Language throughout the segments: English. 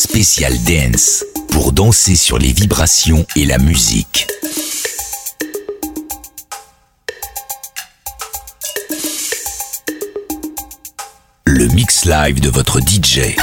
spécial dance pour danser sur les vibrations et la musique. Le mix live de votre DJ.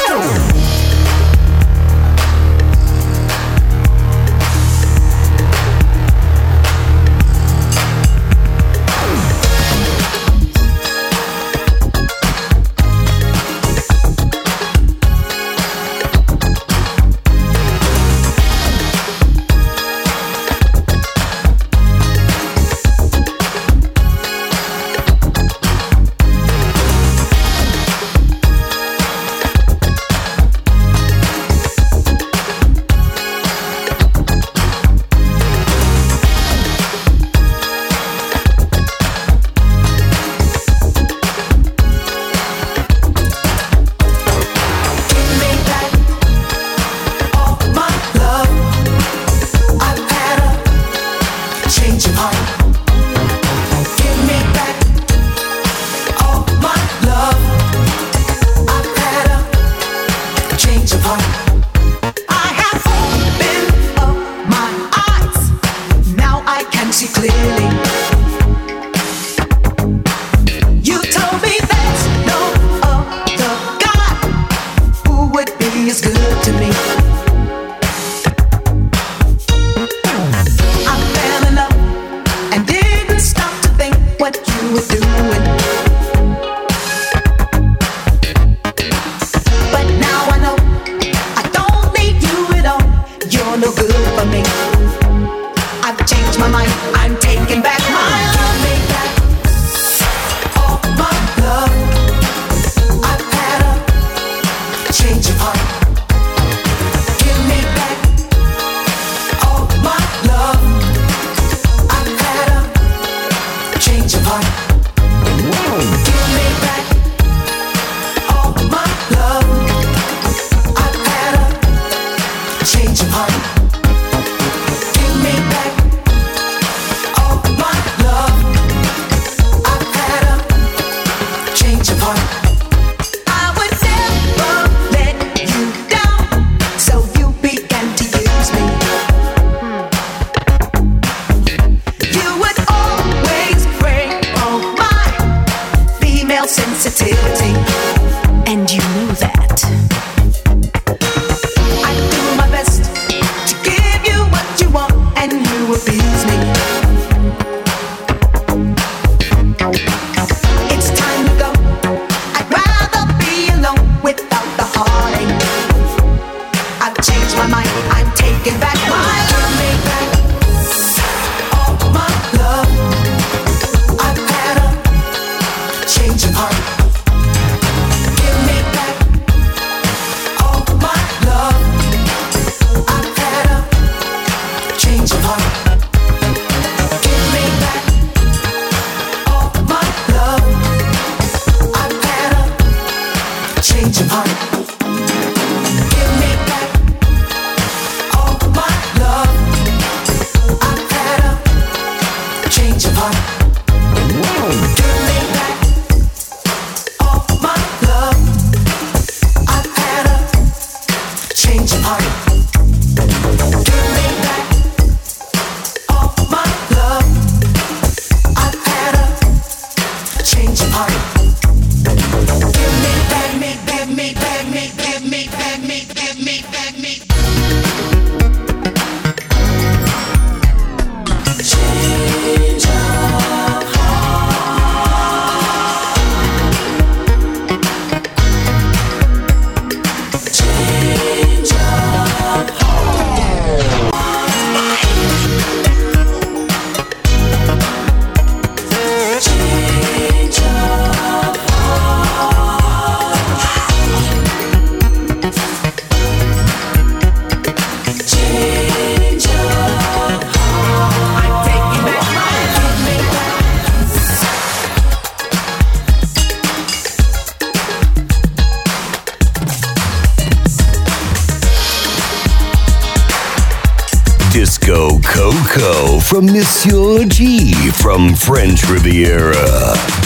From Monsieur G from French Riviera.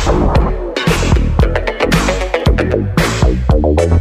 Felt this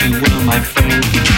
you were my friend.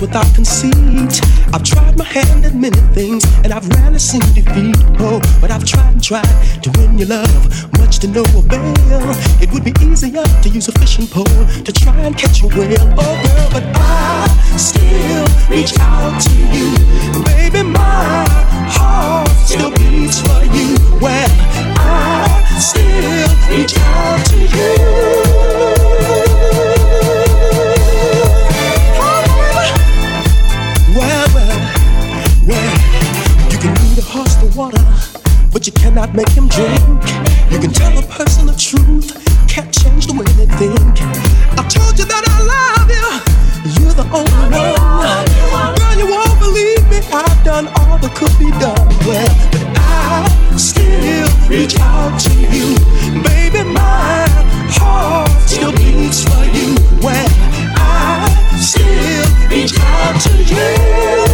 Without conceit. I've tried my hand at many things and I've rarely seen defeat. Oh, but I've tried and tried to win your love, much to no avail. It would be easier to use a fishing pole to try and catch a whale. Oh, girl, but I still reach out to you. Baby, my heart still beats for you. Well, I still reach out to you. You cannot make him drink. You can tell a person the truth, can't change the way they think. I told you that I love you, you're the only one. Girl, you won't believe me, I've done all that could be done. Well, but I still reach out to you, baby. My heart still beats for you. Well, I still reach out to you.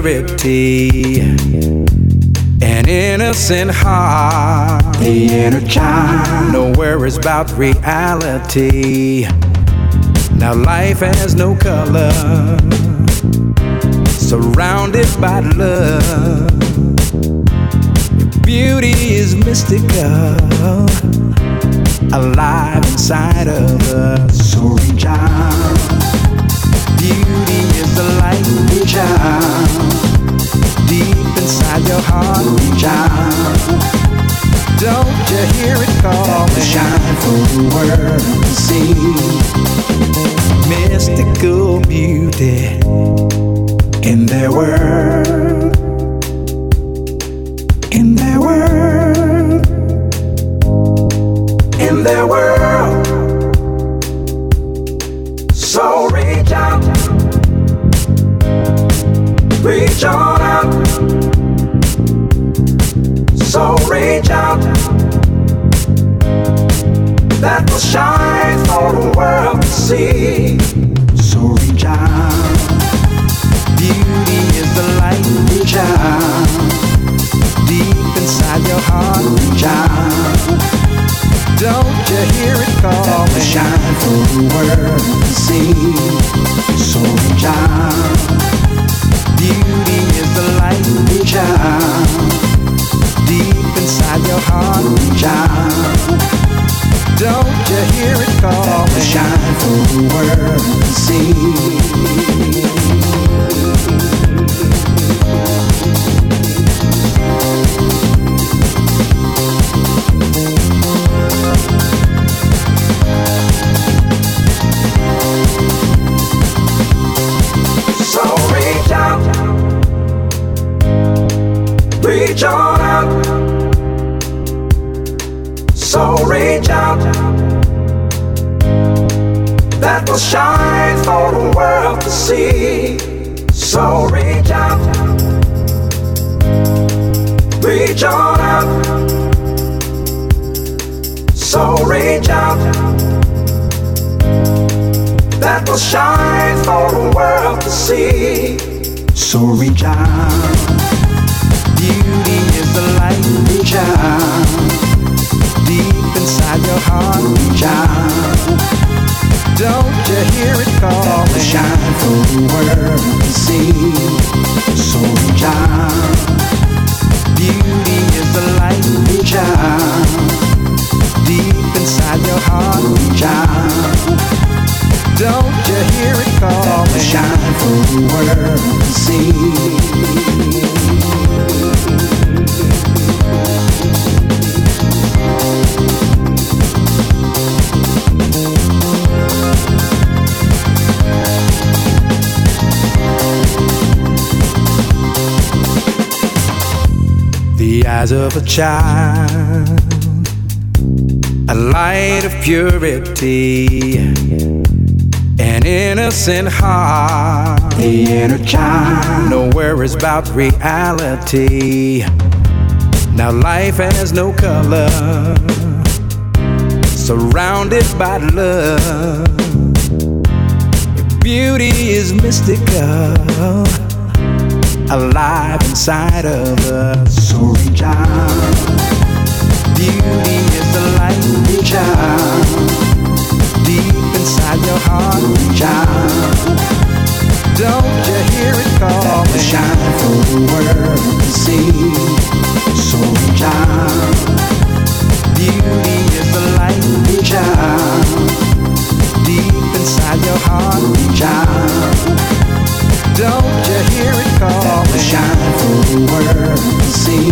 Purity, an innocent heart, the inner child, no worries about reality. Now life has no color, surrounded by love. Beauty is mystical alive inside of us. So reach out. Beauty is the light. Reach out. Inside your heart. Out. Don't you hear it calling? Shine for the world to see. Mystical beauty in their world. You hear it calling? Shine for the world to see. So out. Beauty is the light. Reach out. Deep inside your heart. Reach out. Don't you hear it calling? Let shine for the world to see. Reach on out. So reach out. That will shine for the world to see. So reach out. Reach on out. So reach out. That will shine for the world to see. So reach out. Beauty is the light. Reach out. Deep inside your heart. Reach out. Don't you hear it calling? Shine for the world to see. So reach out. Beauty is the light. Reach out. Deep inside your heart. Reach out. Don't you hear it calling? Shine for the world to see. Eyes of a child, a light of purity, an innocent heart. The inner child, no worries about reality. Now life has no color, surrounded by love. Beauty is mystical, alive inside of us. So reach out. Beauty is the light. Reach out. Deep inside your heart. Reach out. Don't you hear it calling? Let shine for the world to see. So reach out. Beauty is the light. Deep inside your heart. Don't you hear it? Let shine for the world to see.